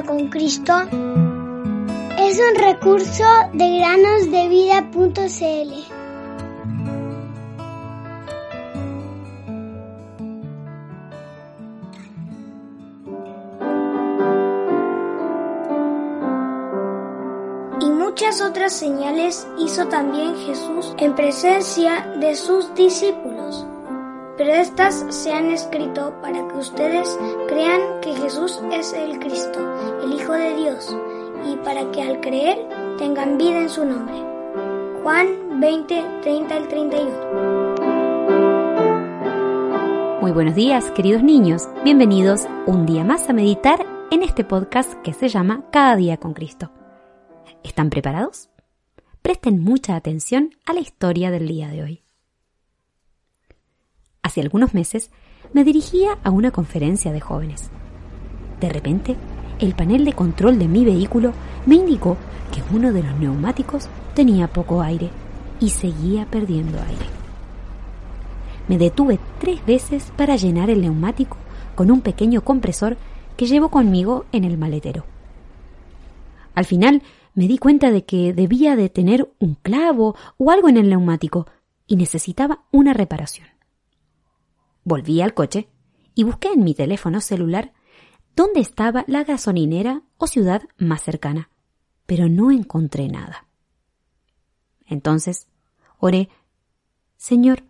con Cristo es un recurso de granosdevida.cl. Y muchas otras señales hizo también Jesús en presencia de sus discípulos pero estas se han escrito para que ustedes crean que Jesús es el Cristo, el Hijo de Dios, y para que al creer tengan vida en su nombre. Juan 20, 30 al 31. Muy buenos días, queridos niños. Bienvenidos un día más a meditar en este podcast que se llama Cada día con Cristo. ¿Están preparados? Presten mucha atención a la historia del día de hoy. Hace algunos meses me dirigía a una conferencia de jóvenes. De repente, el panel de control de mi vehículo me indicó que uno de los neumáticos tenía poco aire y seguía perdiendo aire. Me detuve tres veces para llenar el neumático con un pequeño compresor que llevo conmigo en el maletero. Al final me di cuenta de que debía de tener un clavo o algo en el neumático y necesitaba una reparación. Volví al coche y busqué en mi teléfono celular dónde estaba la gasolinera o ciudad más cercana, pero no encontré nada. Entonces, oré, Señor,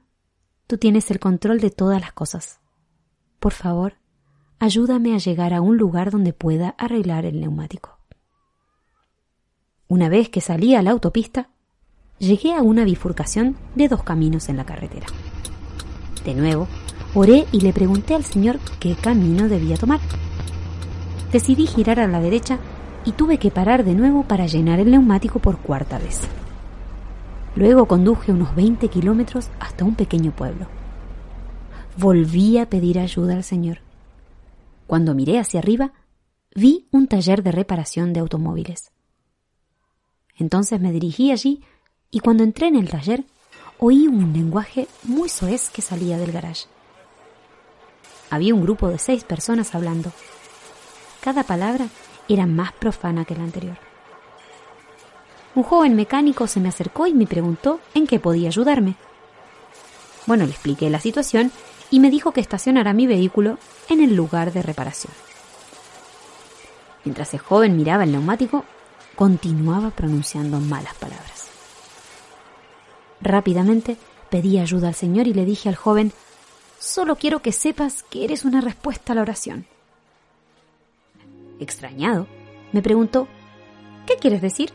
tú tienes el control de todas las cosas. Por favor, ayúdame a llegar a un lugar donde pueda arreglar el neumático. Una vez que salí a la autopista, llegué a una bifurcación de dos caminos en la carretera. De nuevo, Oré y le pregunté al Señor qué camino debía tomar. Decidí girar a la derecha y tuve que parar de nuevo para llenar el neumático por cuarta vez. Luego conduje unos 20 kilómetros hasta un pequeño pueblo. Volví a pedir ayuda al Señor. Cuando miré hacia arriba, vi un taller de reparación de automóviles. Entonces me dirigí allí y cuando entré en el taller oí un lenguaje muy soez que salía del garage. Había un grupo de seis personas hablando. Cada palabra era más profana que la anterior. Un joven mecánico se me acercó y me preguntó en qué podía ayudarme. Bueno, le expliqué la situación y me dijo que estacionara mi vehículo en el lugar de reparación. Mientras el joven miraba el neumático, continuaba pronunciando malas palabras. Rápidamente pedí ayuda al Señor y le dije al joven Solo quiero que sepas que eres una respuesta a la oración. Extrañado, me preguntó, ¿qué quieres decir?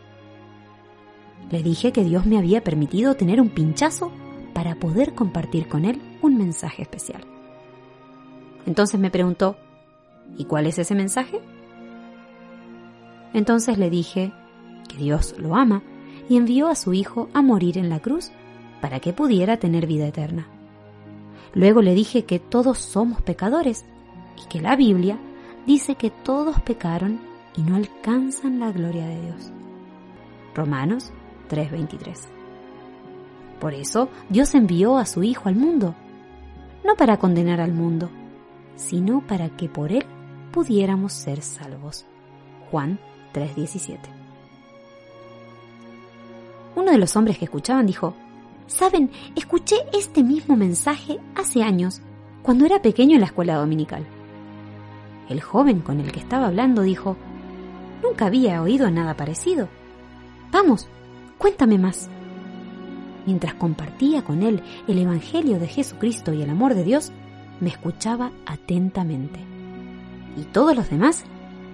Le dije que Dios me había permitido tener un pinchazo para poder compartir con él un mensaje especial. Entonces me preguntó, ¿y cuál es ese mensaje? Entonces le dije que Dios lo ama y envió a su Hijo a morir en la cruz para que pudiera tener vida eterna. Luego le dije que todos somos pecadores y que la Biblia dice que todos pecaron y no alcanzan la gloria de Dios. Romanos 3:23. Por eso Dios envió a su Hijo al mundo, no para condenar al mundo, sino para que por él pudiéramos ser salvos. Juan 3:17. Uno de los hombres que escuchaban dijo, Saben, escuché este mismo mensaje hace años, cuando era pequeño en la escuela dominical. El joven con el que estaba hablando dijo, Nunca había oído nada parecido. Vamos, cuéntame más. Mientras compartía con él el Evangelio de Jesucristo y el amor de Dios, me escuchaba atentamente. Y todos los demás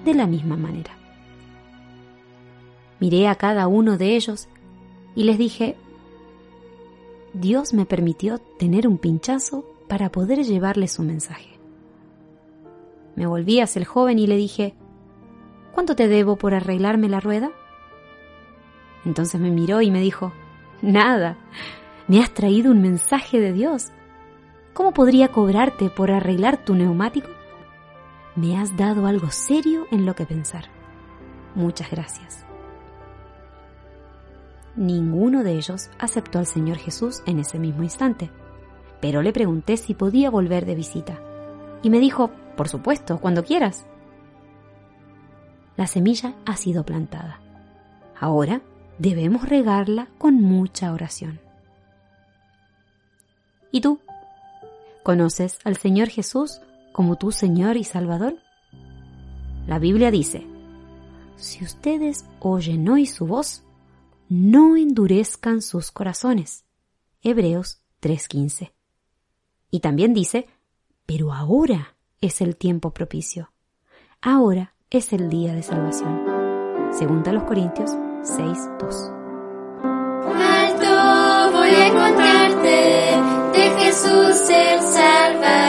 de la misma manera. Miré a cada uno de ellos y les dije, Dios me permitió tener un pinchazo para poder llevarle su mensaje. Me volví hacia el joven y le dije, ¿cuánto te debo por arreglarme la rueda? Entonces me miró y me dijo, nada, me has traído un mensaje de Dios. ¿Cómo podría cobrarte por arreglar tu neumático? Me has dado algo serio en lo que pensar. Muchas gracias. Ninguno de ellos aceptó al Señor Jesús en ese mismo instante, pero le pregunté si podía volver de visita, y me dijo, por supuesto, cuando quieras. La semilla ha sido plantada. Ahora debemos regarla con mucha oración. ¿Y tú? ¿Conoces al Señor Jesús como tu Señor y Salvador? La Biblia dice, si ustedes oyen hoy su voz, no endurezcan sus corazones. Hebreos 3:15. Y también dice, pero ahora es el tiempo propicio. Ahora es el día de salvación. Segunda a los Corintios 6:2. Alto voy a de Jesús el Salvador.